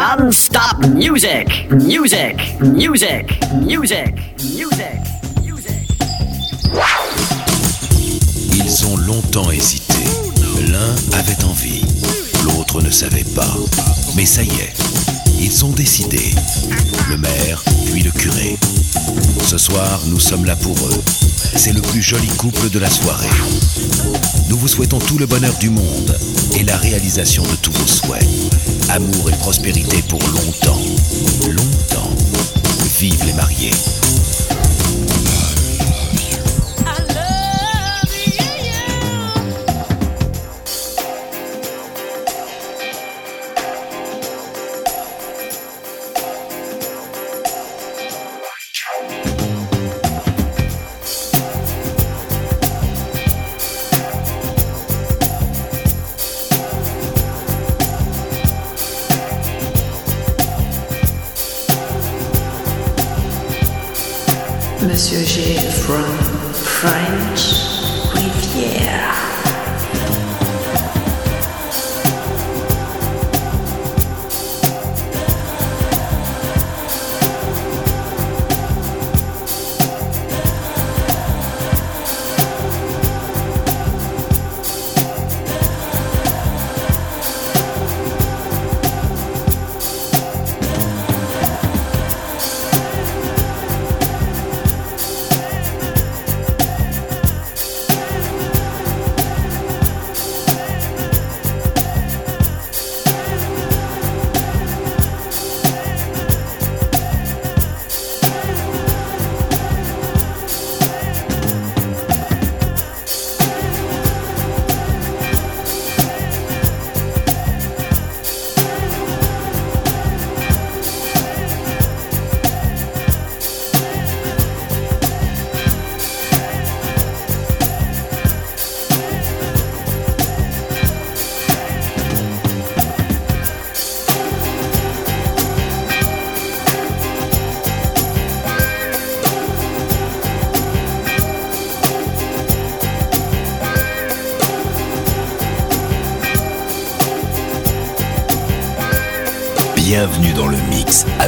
Non-stop music, music, music, music, music, music. Ils ont longtemps hésité. L'un avait envie, l'autre ne savait pas. Mais ça y est, ils ont décidé. Le maire, puis le curé. Ce soir, nous sommes là pour eux. C'est le plus joli couple de la soirée. Nous vous souhaitons tout le bonheur du monde et la réalisation de tous vos souhaits. Amour et prospérité pour longtemps. Longtemps. Vive les mariés.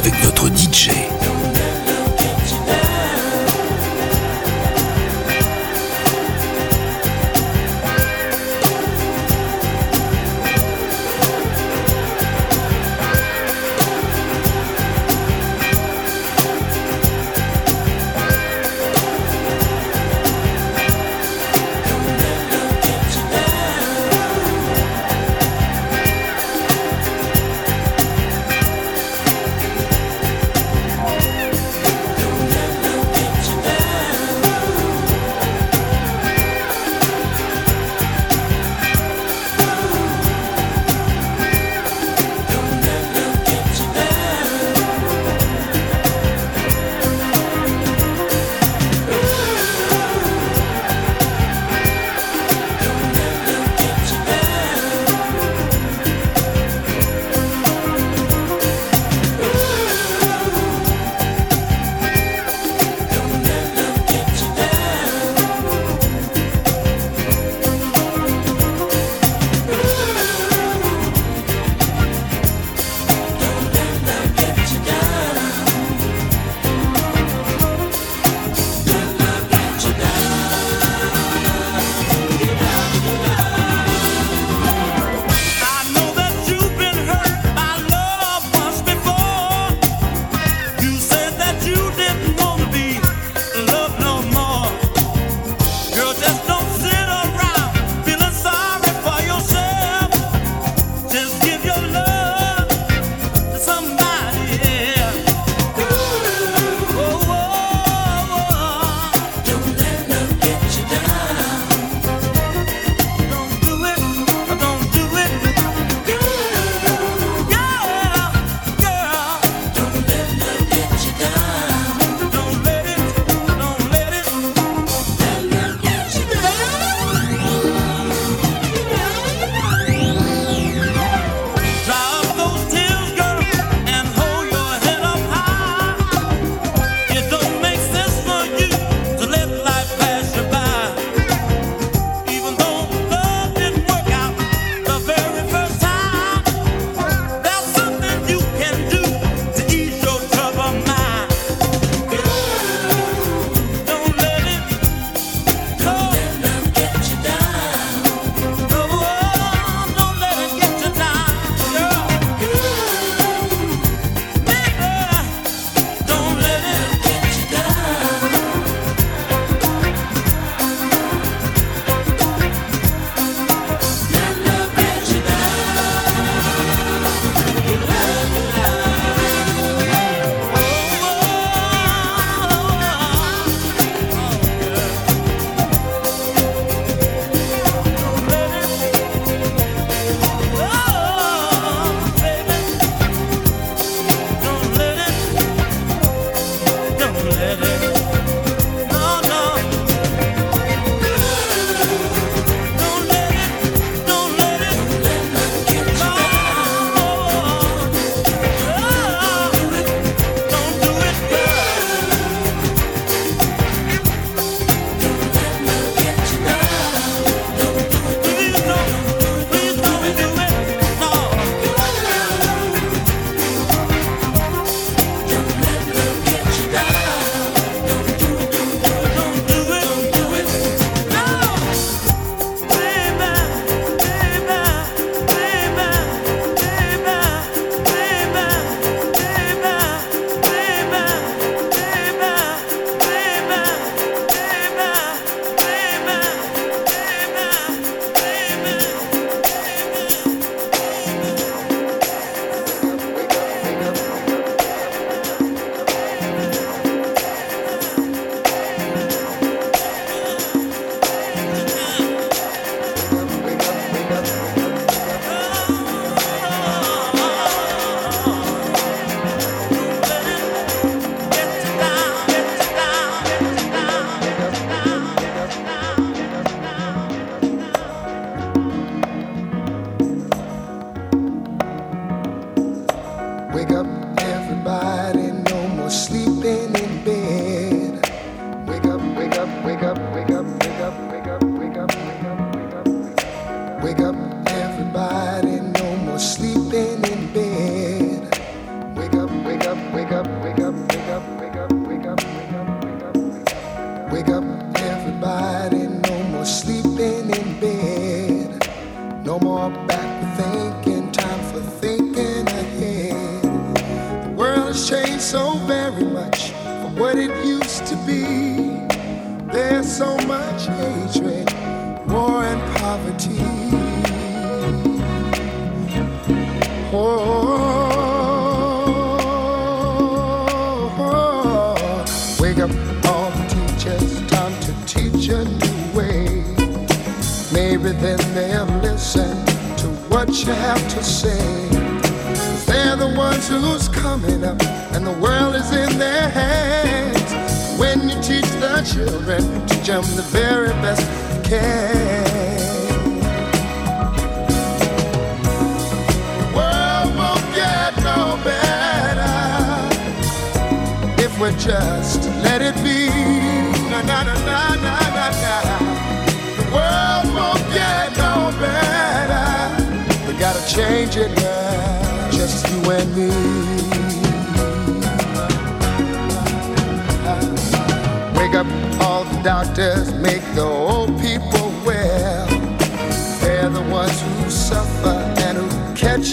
Avec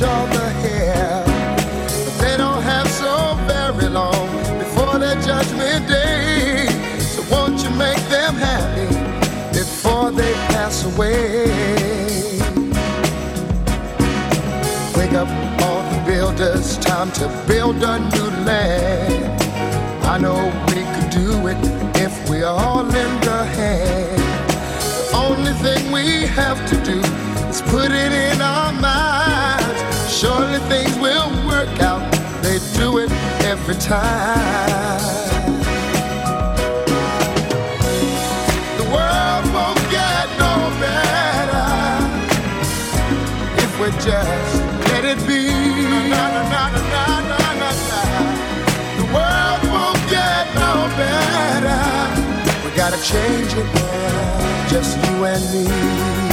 each other here. But they don't have so very long before their judgment day. So won't you make them happy before they pass away? Wake up all the builders, time to build a new land. I know we could do it if we all lend a hand. The only thing we have to do everything will work out. They do it every time. The world won't get no better if we just let it be. Na, na, na, the world won't get no better. We gotta change it, now, just you and me.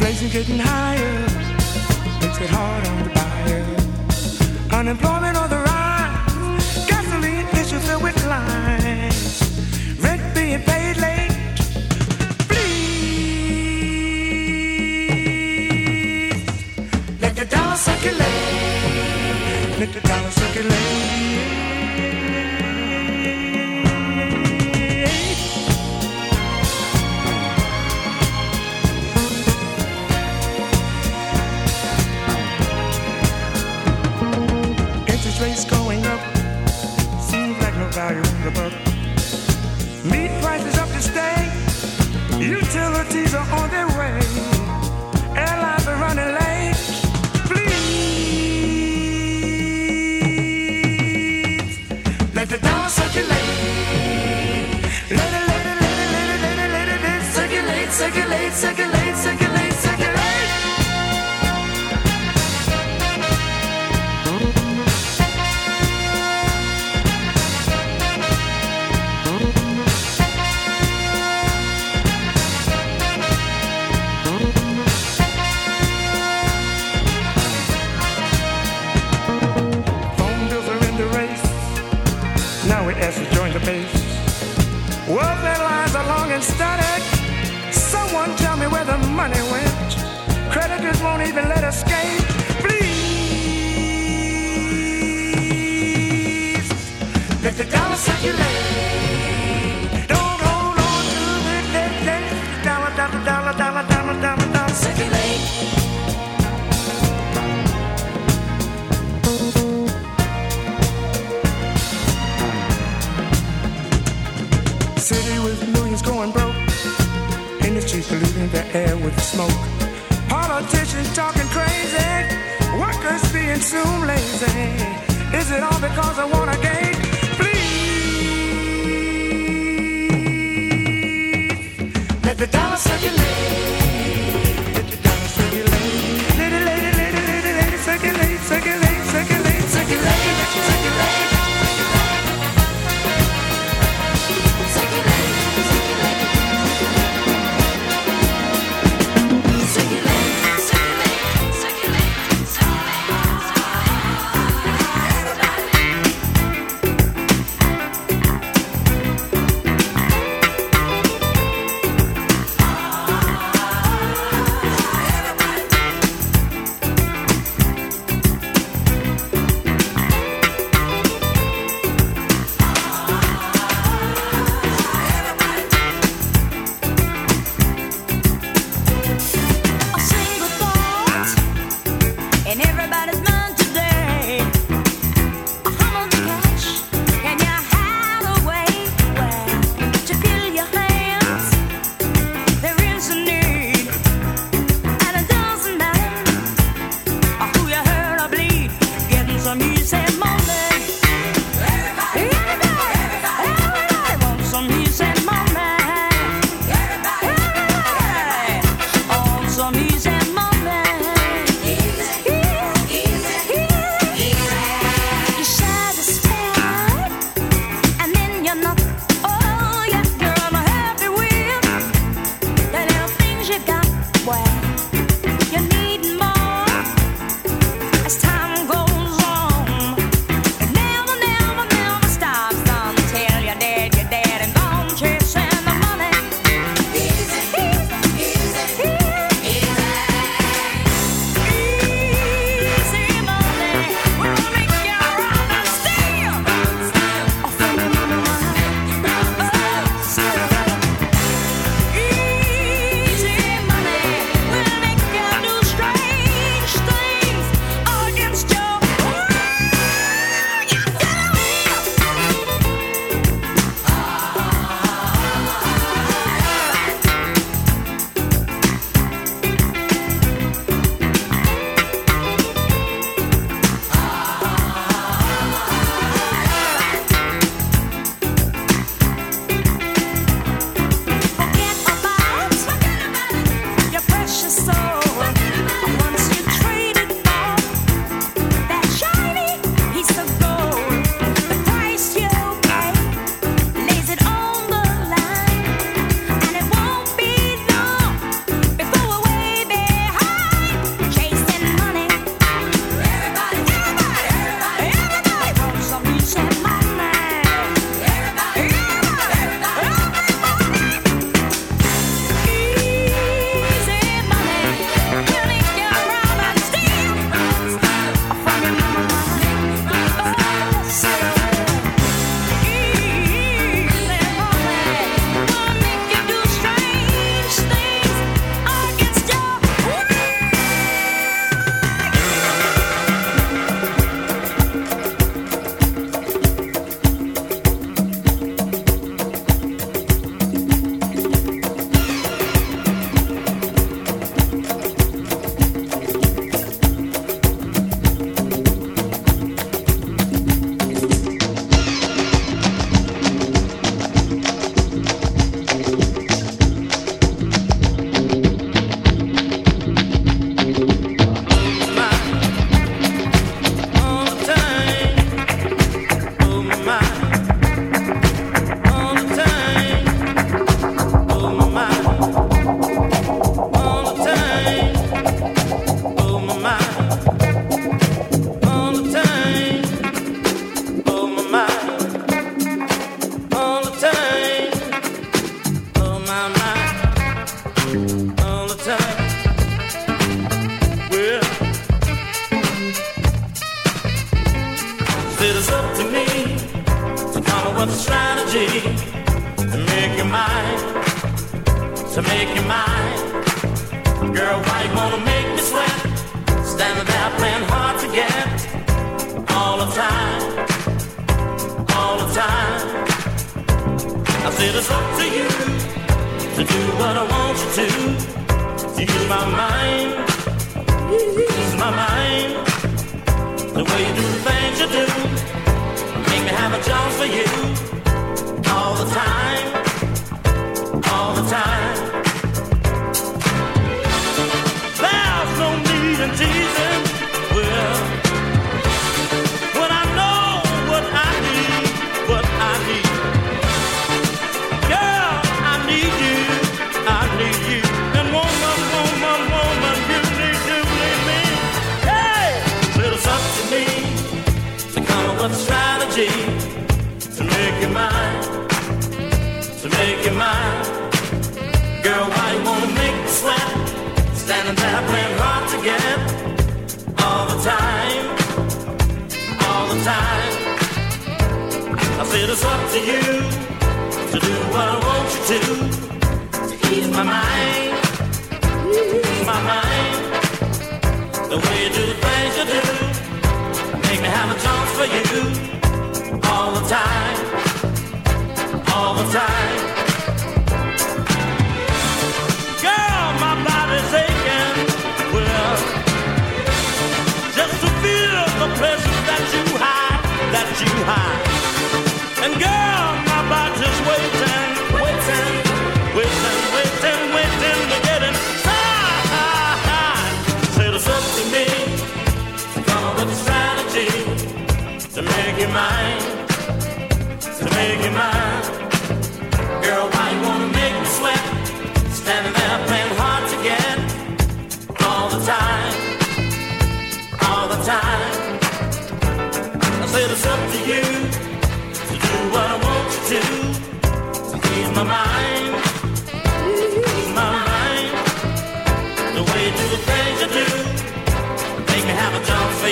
Inflation getting higher makes it hard on the buyer. Unemployment on the rise, gasoline issues filled with lines, rent being paid late. Please let the dollar circulate. Let the dollar circulate. circulate.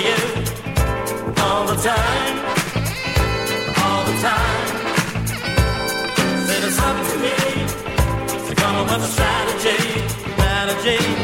to you all the time, all the time. Said it's up to me to come up with a strategy, strategy.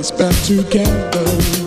Us back together.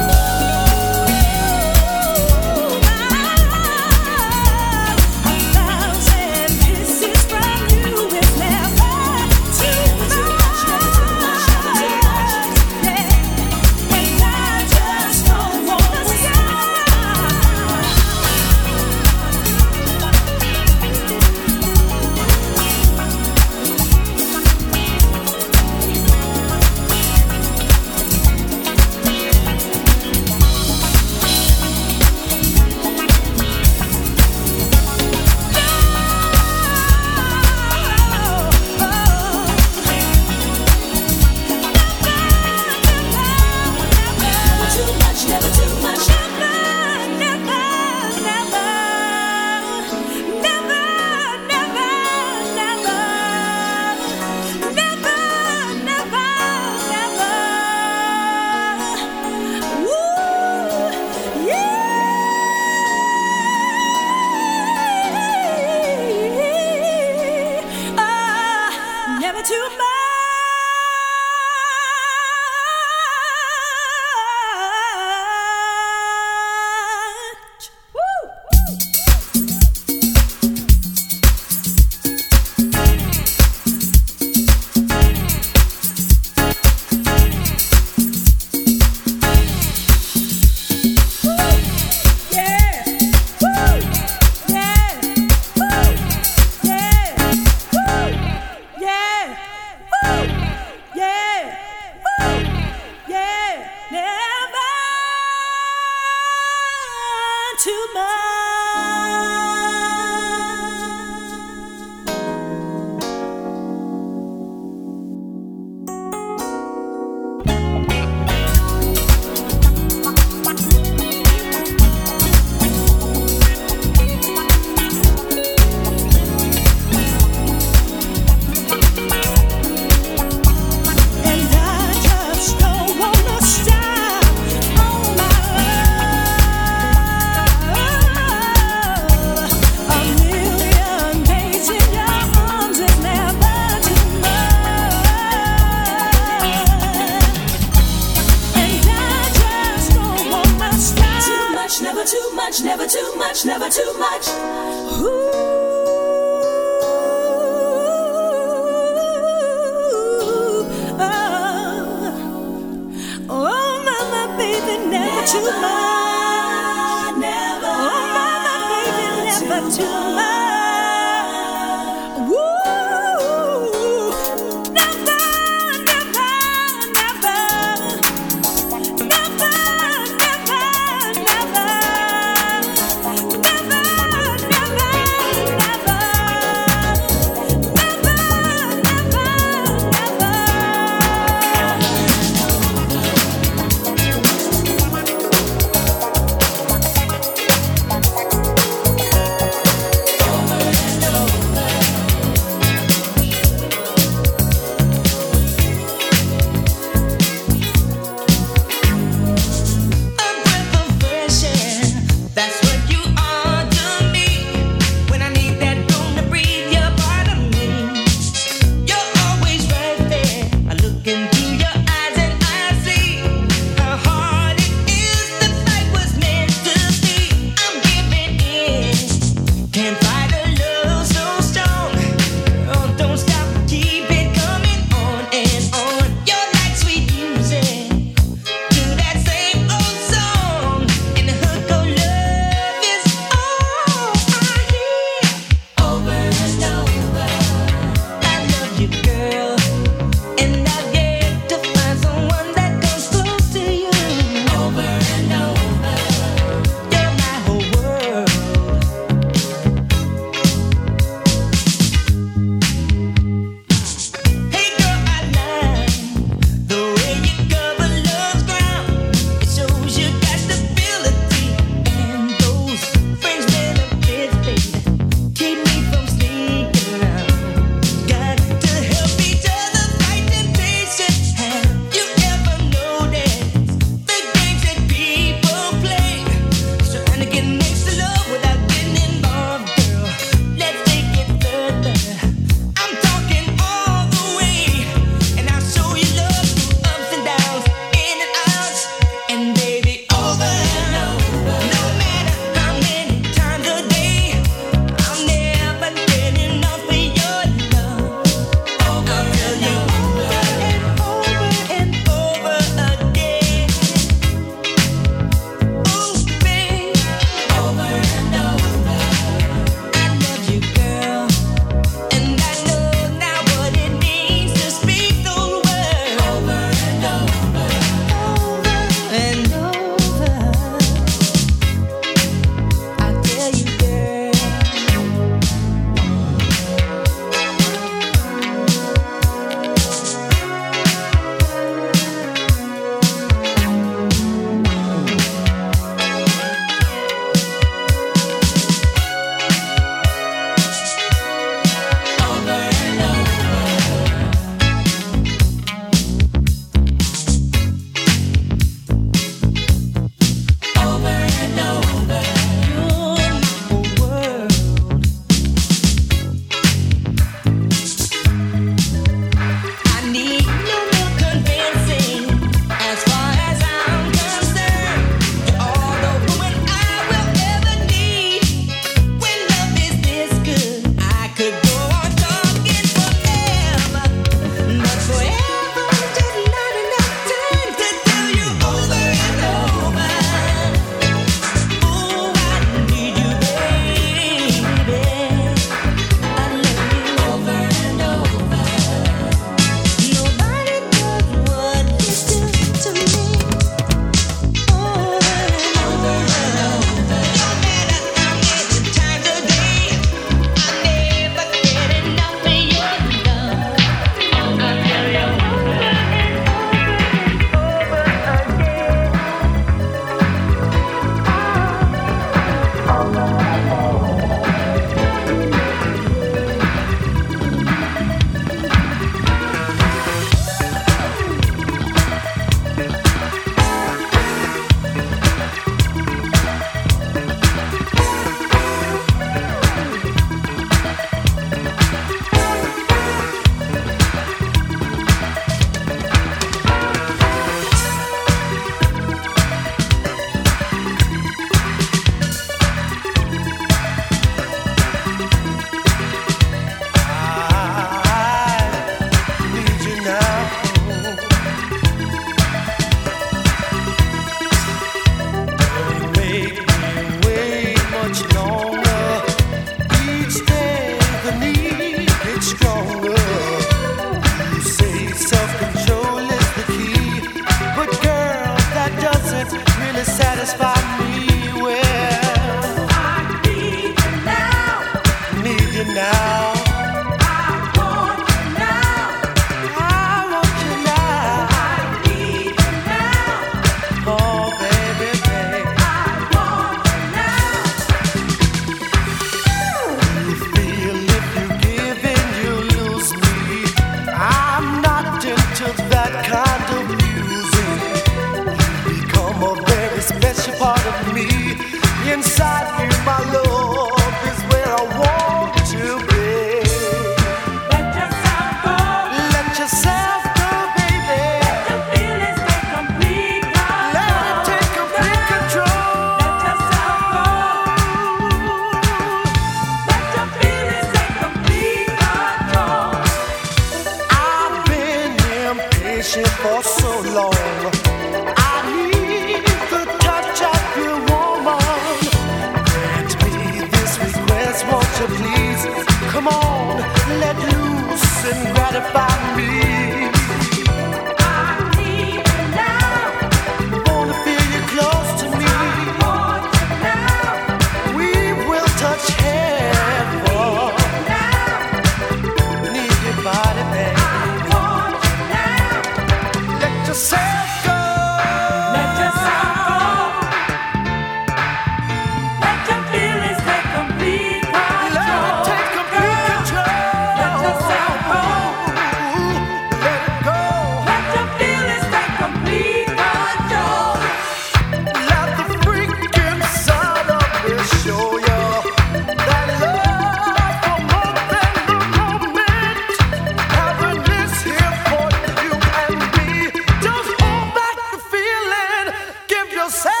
say